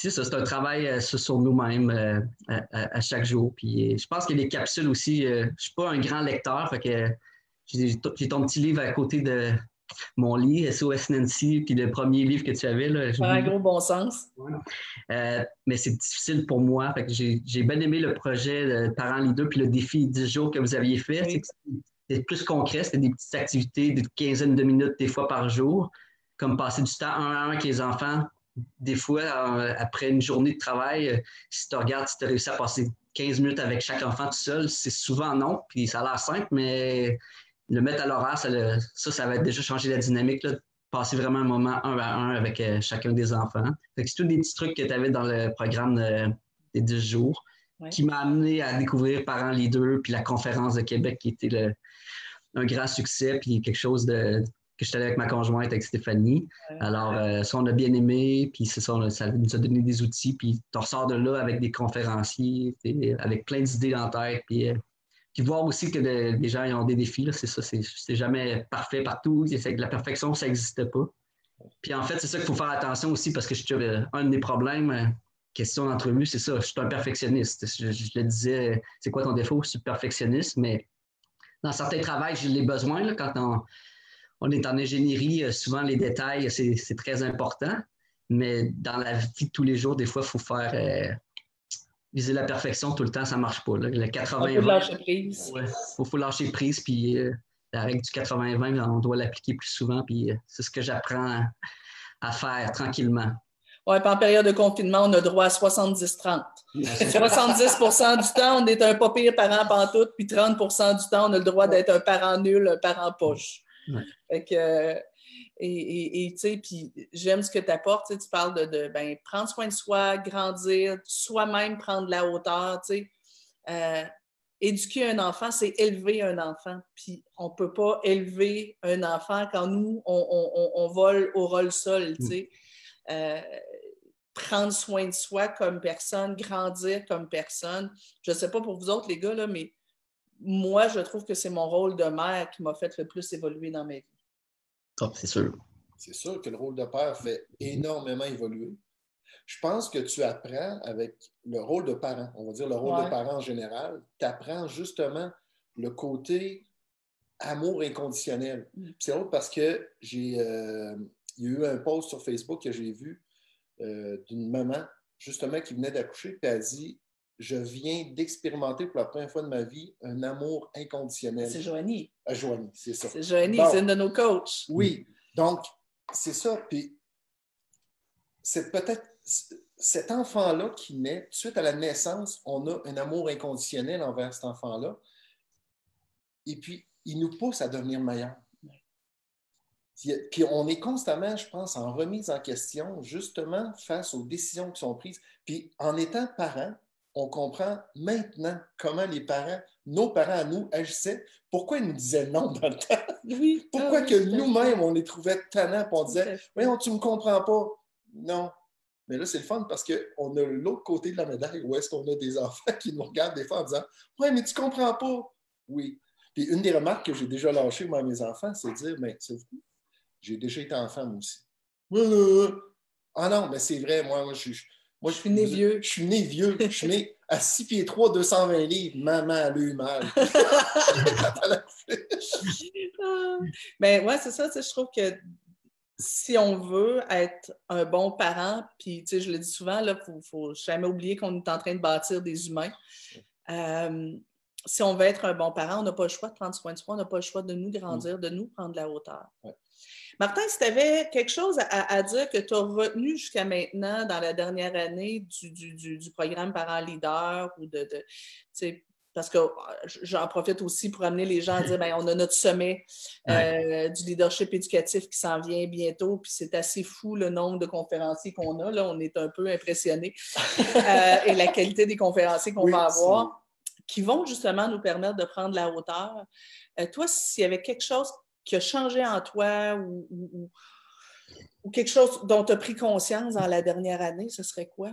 C'est ça, c'est un travail sur nous-mêmes à, chaque jour. Puis je pense que les capsules aussi, je ne suis pas un grand lecteur, fait que j'ai ton petit livre à côté de, mon lit, SOS Nancy, puis le premier livre que tu avais. Là, un gros bon sens. Euh, mais c'est difficile pour moi. j'ai, bien aimé le projet Parents Leader, puis le défi 10 jours que vous aviez fait. C'est, plus concret, c'était des petites activités, des quinzaines de minutes des fois par jour, comme passer du temps un à un avec les enfants. Des fois, euh, après une journée de travail, euh, si tu regardes, si tu as réussi à passer 15 minutes avec chaque enfant tout seul, c'est souvent non, puis ça a l'air simple, mais le mettre à l'horaire, ça, ça, ça, va déjà changer la dynamique, là, passer vraiment un moment un à un avec euh, chacun des enfants. c'est tous des petits trucs que tu avais dans le programme des 10 jours qui m'a amené à découvrir Parents Leader puis la conférence de Québec qui était un grand succès puis quelque chose de que j'étais avec ma conjointe, avec Stéphanie. Alors, euh, ça, on a bien aimé, puis ça, ça nous a donné des outils, puis tu ressors de là avec des conférenciers, avec plein d'idées dans la tête, puis euh, puis voir aussi que les gens ont des défis, c'est ça, c'est jamais parfait partout. La perfection, ça n'existe pas. Puis en fait, c'est ça qu'il faut faire attention aussi parce que je, euh, un des problèmes, euh, question d'entrevue, c'est ça, je suis un perfectionniste. Je, le disais, c'est quoi ton défaut? Je suis perfectionniste, mais dans certains travails, j'ai les besoins. quand on, est en ingénierie, euh, souvent les détails, c'est très important. Mais dans la vie de tous les jours, des fois, il faut faire viser la perfection tout le temps, ça ne marche pas. Le 80 Il faut lâcher prise. Il faut, lâcher prise, puis euh, la règle du 80-20, on doit l'appliquer plus souvent, puis euh, c'est ce que j'apprends à, faire tranquillement. Oui, en période de confinement, on a droit à 70-30. 70% du temps, on est un pas pire parent pantoute, puis 30% du temps, on a le droit d'être un parent nul, un parent poche. Fait que, euh, et, tu sais, puis j'aime ce que tu apportes. Tu parles de, ben, prendre soin de soi, grandir, soi-même prendre la hauteur. Tu sais. Euh, éduquer un enfant, c'est élever un enfant. Puis on ne peut pas élever un enfant quand nous, on, vole au rôle sol. Tu sais. Euh, prendre soin de soi comme personne, grandir comme personne. Je ne sais pas pour vous autres, les gars, là, mais moi, je trouve que c'est mon rôle de mère qui m'a fait le plus évoluer dans ma vie. Ah, c'est sûr. C'est sûr que le rôle de père fait énormément évoluer. Je pense que tu apprends avec le rôle de parent, on va dire le rôle de parent en général, tu apprends justement le côté amour inconditionnel. Mm. C'est autre parce que j'ai euh, il y a eu un post sur Facebook que j'ai vu euh, d'une maman justement qui venait d'accoucher, puis elle a dit Je viens d'expérimenter pour la première fois de ma vie un amour inconditionnel. C'est Joanie. À Joanie, c'est ça. C'est Joanie, c'est une de nos coachs. Oui. Donc, c'est ça. Puis, c'est peut-être cet enfant-là qui naît, suite à la naissance, on a un amour inconditionnel envers cet enfant-là. Et puis, il nous pousse à devenir meilleur. Puis on est constamment, je pense, en remise en question, justement, face aux décisions qui sont prises. Puis en étant parent, on comprend maintenant comment les parents, nos parents à nous, agissaient. Pourquoi ils nous disaient non dans le temps? Oui. Pourquoi ah que nous-mêmes, on les trouvait tannants et on disait Voyons, tu ne me comprends pas. Non. Mais là, c'est le fun parce qu'on a l'autre côté de la médaille où est-ce qu'on a des enfants qui nous regardent des fois en disant Ouais, mais tu ne comprends pas. Oui. Puis une des remarques que j'ai déjà lâchées, moi, à mes enfants, c'est de dire Mais c'est vous, j'ai déjà été enfant, moi aussi. Ah non, mais c'est vrai, moi, moi je suis moi, je suis né vieux. Je suis né vieux. Je suis né à 6 pieds 3, 220 livres. Maman a eu mal. Mais ouais, c'est ça. Je trouve que si on veut être un bon parent, puis je le dis souvent, il ne faut, jamais oublier qu'on est en train de bâtir des humains. Euh, si on veut être un bon parent, on n'a pas le choix de prendre soin de soi, on n'a pas le choix de nous grandir, de nous prendre la hauteur. Martin, si tu avais quelque chose à, dire que tu as retenu jusqu'à maintenant dans la dernière année du, programme Parents Leader ou de, parce que j'en profite aussi pour amener les gens à dire ben, on a notre sommet euh, du leadership éducatif qui s'en vient bientôt, puis c'est assez fou le nombre de conférenciers qu'on a. Là, on est un peu impressionnés euh, et la qualité des conférenciers qu'on va avoir, qui vont justement nous permettre de prendre la hauteur. Euh, toi, s'il y avait quelque chose qui a changé en toi ou, ou quelque chose dont tu as pris conscience dans la dernière année, ce serait quoi?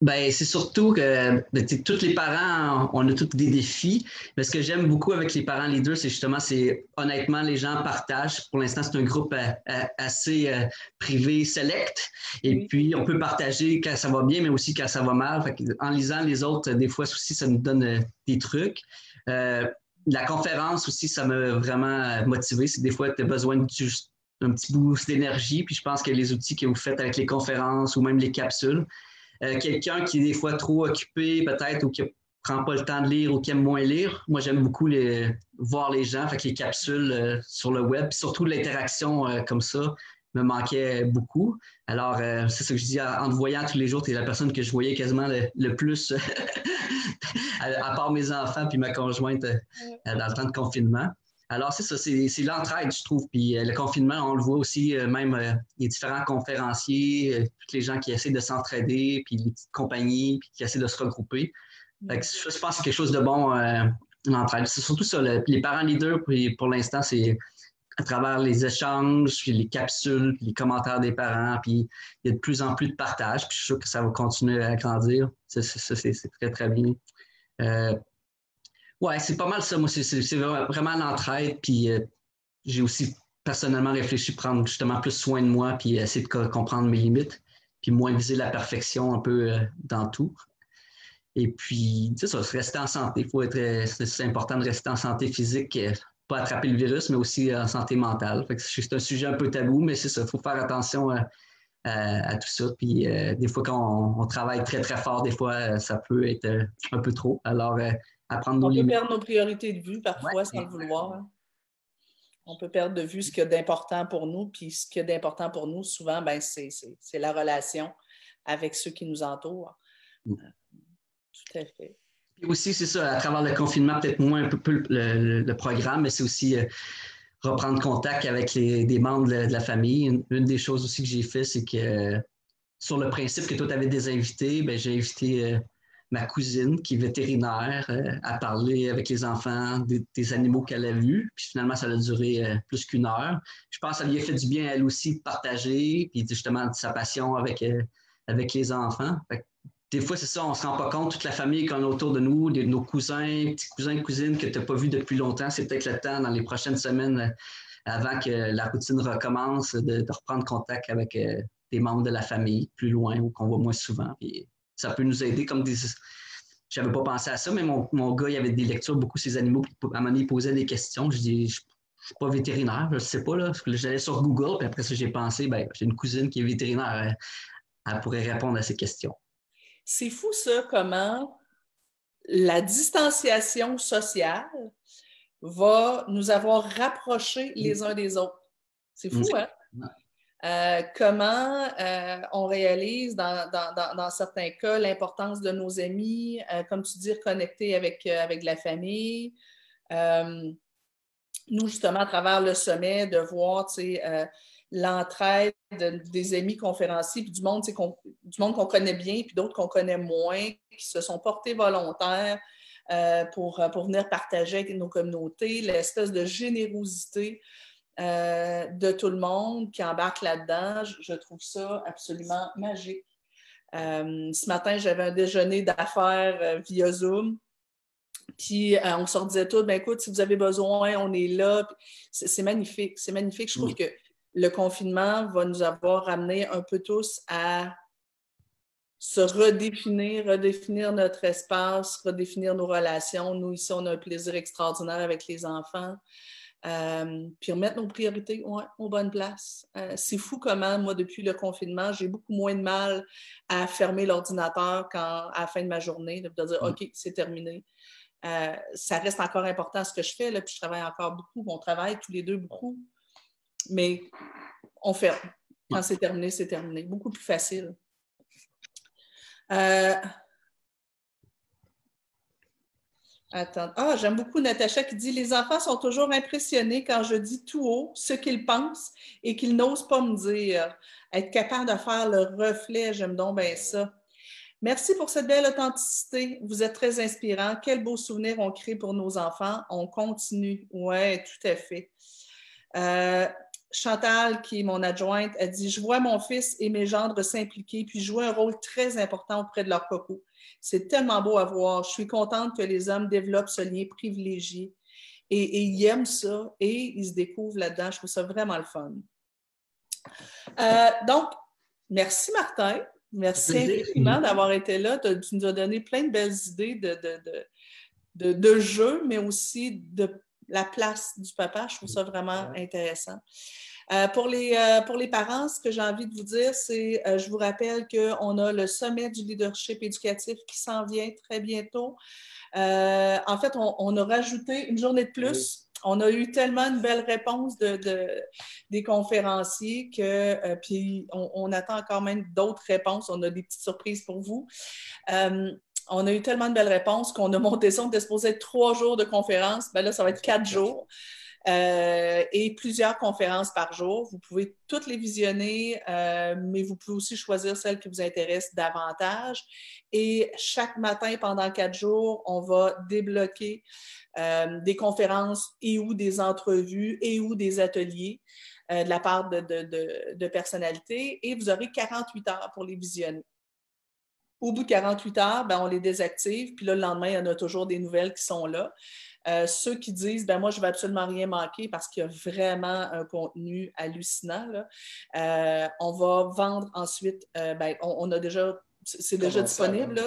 Ben, c'est surtout que ben, tous les parents, on a tous des défis. Mais ce que j'aime beaucoup avec les parents leaders, c'est justement, c'est honnêtement, les gens partagent. Pour l'instant, c'est un groupe euh, euh, assez euh, privé, select. Et puis, on peut partager quand ça va bien, mais aussi quand ça va mal. en lisant les autres, des fois aussi, ça nous donne des trucs. La conférence aussi, ça m'a vraiment motivé. C'est des fois, tu as besoin d'un petit boost d'énergie. Puis je pense que les outils que vous faites avec les conférences ou même les capsules, euh, quelqu'un qui est des fois trop occupé peut-être ou qui ne prend pas le temps de lire ou qui aime moins lire. Moi, j'aime beaucoup les, voir les gens, fait les capsules euh, sur le web, surtout l'interaction euh, comme ça me manquait beaucoup. Alors, c'est ce que je dis, en te voyant tous les jours, tu es la personne que je voyais quasiment le, plus, à, part mes enfants puis ma conjointe dans le temps de confinement. Alors, c'est ça, c'est l'entraide, je trouve. Puis euh, le confinement, on le voit aussi, euh, même euh, les différents conférenciers, tous les gens qui essaient de s'entraider, puis les petites compagnies, puis qui essaient de se regrouper. Fait que je pense que c'est quelque chose de bon, l'entraide. C'est surtout ça, les parents leaders, puis pour l'instant, c'est à travers les échanges, puis les capsules, les commentaires des parents, puis il y a de plus en plus de partage, puis je suis sûr que ça va continuer à grandir. C'est très, très bien. Oui, c'est pas mal ça. Moi, c'est vraiment l'entraide. Puis euh, j'ai aussi personnellement réfléchi prendre justement plus soin de moi, puis essayer de comprendre mes limites, puis moins viser la perfection un peu euh, dans tout. Et puis, tu sais, ça, rester en santé. Être, c'est important de rester en santé physique, euh, pas attraper le virus, mais aussi en santé mentale. c'est un sujet un peu tabou, mais c'est ça. Il faut faire attention à, tout ça. Puis des fois, quand on, travaille très, très fort, des fois, ça peut être un peu trop. Alors, on peut perdre nos priorités de vue parfois sans le vouloir. On peut perdre de vue ce qu'il y a d'important pour nous, puis ce qu'il y a d'important pour nous, souvent, ben, c'est la relation avec ceux qui nous entourent. Mm. Euh, tout à fait. Aussi, c'est ça, à travers le confinement, peut-être moins un peu le, programme, mais c'est aussi euh, reprendre contact avec les, des membres de, la famille. Une, des choses aussi que j'ai fait, c'est que sur le principe que toi, tu avais des invités, ben, j'ai invité euh, ma cousine qui est vétérinaire euh, à parler avec les enfants des, animaux qu'elle a vus. Puis finalement, ça a duré euh, plus qu'une heure. Je pense que ça lui a fait du bien elle aussi de partager, puis justement sa passion avec, euh, avec les enfants. Des fois, c'est ça, on ne se rend pas compte, toute la famille qu'on a autour de nous, nos cousins, petits cousins, cousines que tu n'as pas vus depuis longtemps. C'est peut-être le temps dans les prochaines semaines avant que la routine recommence de, reprendre contact avec des membres de la famille plus loin ou qu'on voit moins souvent. Ça peut nous aider comme des. J'avais pas pensé à ça, mais mon, mon, gars, il avait des lectures, beaucoup ces animaux, à un moment donné, il posait des questions. Je dis, je, ne suis pas vétérinaire, je sais pas, là. J'allais sur Google, puis après ça, j'ai pensé, ben, j'ai une cousine qui est vétérinaire, elle, pourrait répondre à ces questions. C'est fou, ça, comment la distanciation sociale va nous avoir rapprochés les uns des autres. C'est fou, hein? Euh, comment euh, on réalise dans, certains cas l'importance de nos amis, euh, comme tu dis, connecter avec, avec la famille. nous, justement, à travers le sommet, de voir l'entraide des amis conférenciers, puis du monde qu'on connaît bien, puis d'autres qu'on connaît moins, qui se sont portés volontaires pour, pour venir partager avec nos communautés, l'espèce de générosité euh, de tout le monde qui embarque là-dedans. Je, trouve ça absolument magique. Euh, ce matin, j'avais un déjeuner d'affaires euh, via Zoom. Puis on se disait tout, ben écoute, si vous avez besoin, on est là. C'est magnifique, c'est magnifique. Je trouve que le confinement va nous avoir ramené un peu tous à se redéfinir, redéfinir notre espace, redéfinir nos relations. Nous, ici, on a un plaisir extraordinaire avec les enfants. Euh, puis remettre nos priorités ouais, aux bonnes places. Euh, c'est fou comment, moi, depuis le confinement, j'ai beaucoup moins de mal à fermer l'ordinateur quand, à la fin de ma journée, de dire mm. OK, c'est terminé. Euh, ça reste encore important ce que je fais, là, puis je travaille encore beaucoup. On travaille tous les deux beaucoup, mais on ferme. Quand c'est terminé, c'est terminé. Beaucoup plus facile. Attends. Ah, j'aime beaucoup Natacha qui dit Les enfants sont toujours impressionnés quand je dis tout haut ce qu'ils pensent et qu'ils n'osent pas me dire. Être capable de faire le reflet, j'aime donc bien ça. Merci pour cette belle authenticité. Vous êtes très inspirant. Quels beaux souvenirs on crée pour nos enfants. On continue. Oui, tout à fait. Euh, Chantal, qui est mon adjointe, a dit Je vois mon fils et mes gendres s'impliquer puis jouer un rôle très important auprès de leur coco. C'est tellement beau à voir. Je suis contente que les hommes développent ce lien privilégié et, ils aiment ça et ils se découvrent là-dedans. Je trouve ça vraiment le fun. Euh, donc, merci Martin. Merci infiniment d'avoir été là. Tu nous as donné plein de belles idées de, de, de, jeu, mais aussi de la place du papa. Je trouve ça vraiment intéressant. Euh, pour, les, euh, pour les parents, ce que j'ai envie de vous dire, c'est, euh, je vous rappelle qu'on a le sommet du leadership éducatif qui s'en vient très bientôt. en fait, on, a rajouté une journée de plus. On a eu tellement une belle réponse de, des conférenciers que, puis on, attend encore même d'autres réponses. On a des petites surprises pour vous on a eu tellement de belles réponses qu'on a monté ça. On était supposé être trois jours de conférence. Ben là, ça va être quatre jours. Euh, et plusieurs conférences par jour. Vous pouvez toutes les visionner, euh, mais vous pouvez aussi choisir celles qui vous intéressent davantage. Et chaque matin, pendant quatre jours, on va débloquer euh, des conférences et ou des entrevues et ou des ateliers de la part de, de personnalités. Et vous aurez 48 heures pour les visionner. Au bout de 48 heures, ben, on les désactive, puis là, le lendemain, il y en a toujours des nouvelles qui sont là. Euh, ceux qui disent, ben moi, je ne vais absolument rien manquer parce qu'il y a vraiment un contenu hallucinant, euh, on va vendre ensuite, euh, ben, on, a déjà c'est déjà disponible.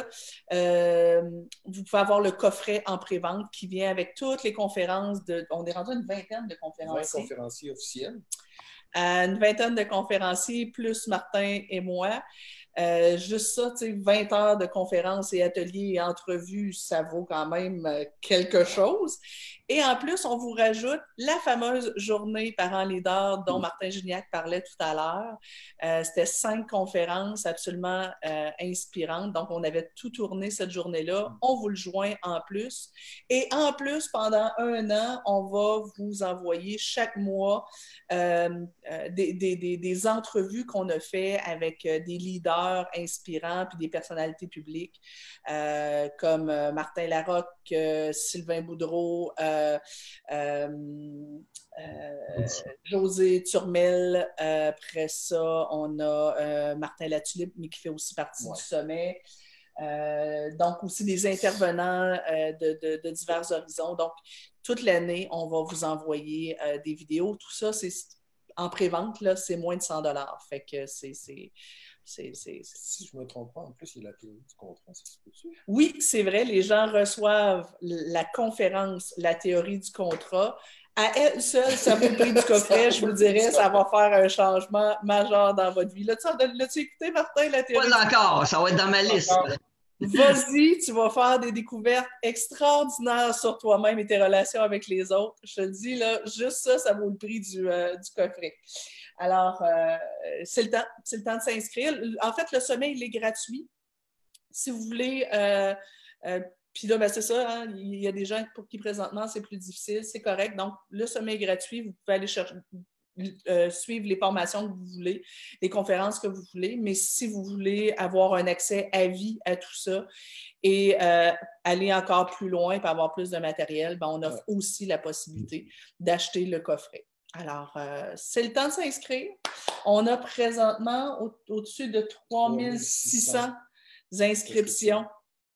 vous pouvez avoir le coffret en pré-vente qui vient avec toutes les conférences. De, on est rendu à une vingtaine de conférenciers. 20 conférenciers officiels. une vingtaine de conférenciers, plus Martin et moi. Euh, juste ça, tu sais, 20 heures de conférences et ateliers et entrevues, ça vaut quand même euh, quelque chose. Et en plus, on vous rajoute la fameuse journée parents leader dont mm. Martin Gignac parlait tout à l'heure. Euh, c'était cinq conférences absolument inspirantes. Donc, on avait tout tourné cette journée-là. Mm. On vous le joint en plus. Et en plus, pendant un an, on va vous envoyer chaque mois des, des, des entrevues qu'on a fait avec des leaders inspirants puis des personnalités publiques euh, comme euh, Martin Larocque, euh, Sylvain Boudreau, José Turmel. après ça, on a Martin Latulippe, mais qui fait aussi partie du sommet. donc, aussi des intervenants de, divers horizons. Donc, toute l'année, on va vous envoyer des vidéos. Tout ça, c'est en pré-vente, c'est moins de 100 Fait que c'est si je ne me trompe pas, en plus, il y a la théorie du contrat, ça se peut Oui, c'est vrai, les gens reçoivent la conférence, la théorie du contrat. À elle seule, ça vaut le prix du coffret, je vous dirais, ça va faire un changement majeur dans votre vie. L'as-tu écouté, Martin, la théorie? Pas encore, ça va être dans ma liste. Vas-y, tu vas faire des découvertes extraordinaires sur toi-même et tes relations avec les autres. Je te dis, là, juste ça, ça vaut le prix du, euh, coffret. Alors, euh, c'est le temps, c'est le temps de s'inscrire. En fait, le sommet, il est gratuit. Si vous voulez, euh, puis là, ben, c'est ça, hein, il y a des gens pour qui présentement c'est plus difficile, c'est correct. Donc, le sommet est gratuit, vous pouvez aller chercher, suivre les formations que vous voulez, les conférences que vous voulez, mais si vous voulez avoir un accès à vie à tout ça et aller encore plus loin et avoir plus de matériel, ben, on offre aussi la possibilité d'acheter le coffret. Alors, euh, c'est le temps de s'inscrire. On a présentement au-dessus de 3600 inscriptions.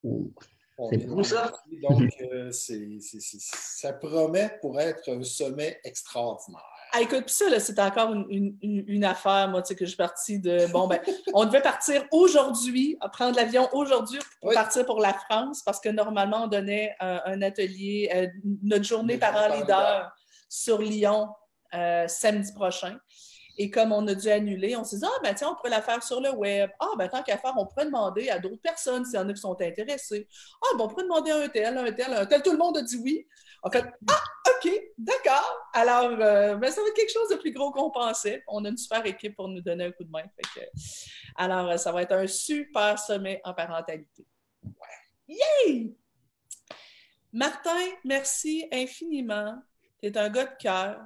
C'est pour ça. Donc, euh, ça promet pour être un sommet extraordinaire. Ah, écoute, ça, c'est encore une, affaire, moi, tu sais, que je suis partie de. Bon, ben, on devait partir aujourd'hui, prendre l'avion aujourd'hui pour partir pour la France, parce que normalement, on donnait un, atelier, euh, notre journée parents leader sur Lyon euh, samedi prochain. Et comme on a dû annuler, on s'est dit, ah, ben tiens, on pourrait la faire sur le web. Ah, ben tant qu'à faire, on pourrait demander à d'autres personnes s'il y en a qui sont intéressés. Ah, ben on pourrait demander à un tel, un tel, un tel. Tout le monde a dit oui. En fait, ah, OK, d'accord. Alors, euh, ben, ça va être quelque chose de plus gros qu'on pensait. On a une super équipe pour nous donner un coup de main. alors, ça va être un super sommet en parentalité. Yay! Martin, merci infiniment. Tu es un gars de cœur.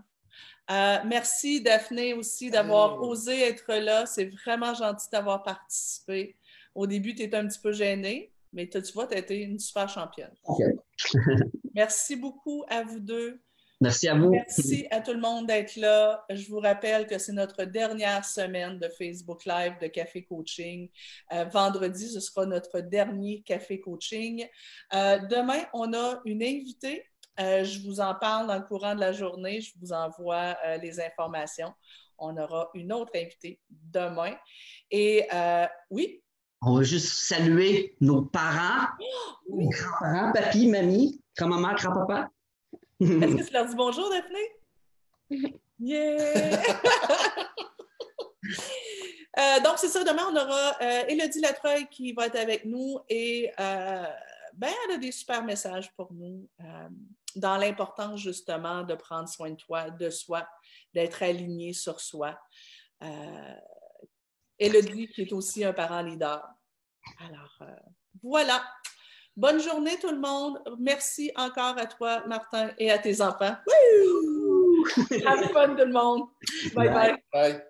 Euh, merci, Daphné, aussi, d'avoir osé être là. C'est vraiment gentil d'avoir participé. Au début, tu étais un petit peu gênée, mais tu vois, tu as été une super championne. merci beaucoup à vous deux. Merci à vous. Merci à tout le monde d'être là. Je vous rappelle que c'est notre dernière semaine de Facebook Live de Café Coaching. Euh, vendredi, ce sera notre dernier Café Coaching. Euh, demain, on a une invitée. Euh, je vous en parle dans le courant de la journée. Je vous envoie les informations. On aura une autre invitée demain. Et oui. On va juste saluer nos parents, nos grands-parents, papy, mamie, grand-maman, grand-papa. Est-ce que tu leur dis bonjour, Daphné? Yeah! Euh, donc, c'est ça. Demain, on aura euh, Élodie Latreuil qui va être avec nous et euh, ben, elle a des super messages pour nous dans l'importance justement de prendre soin de toi, de soi, d'être aligné sur soi. Élodie qui est aussi un parent leader. Alors, voilà. Bonne journée tout le monde. Merci encore à toi, Martin, et à tes enfants. Have fun tout le monde. bye. bye. bye.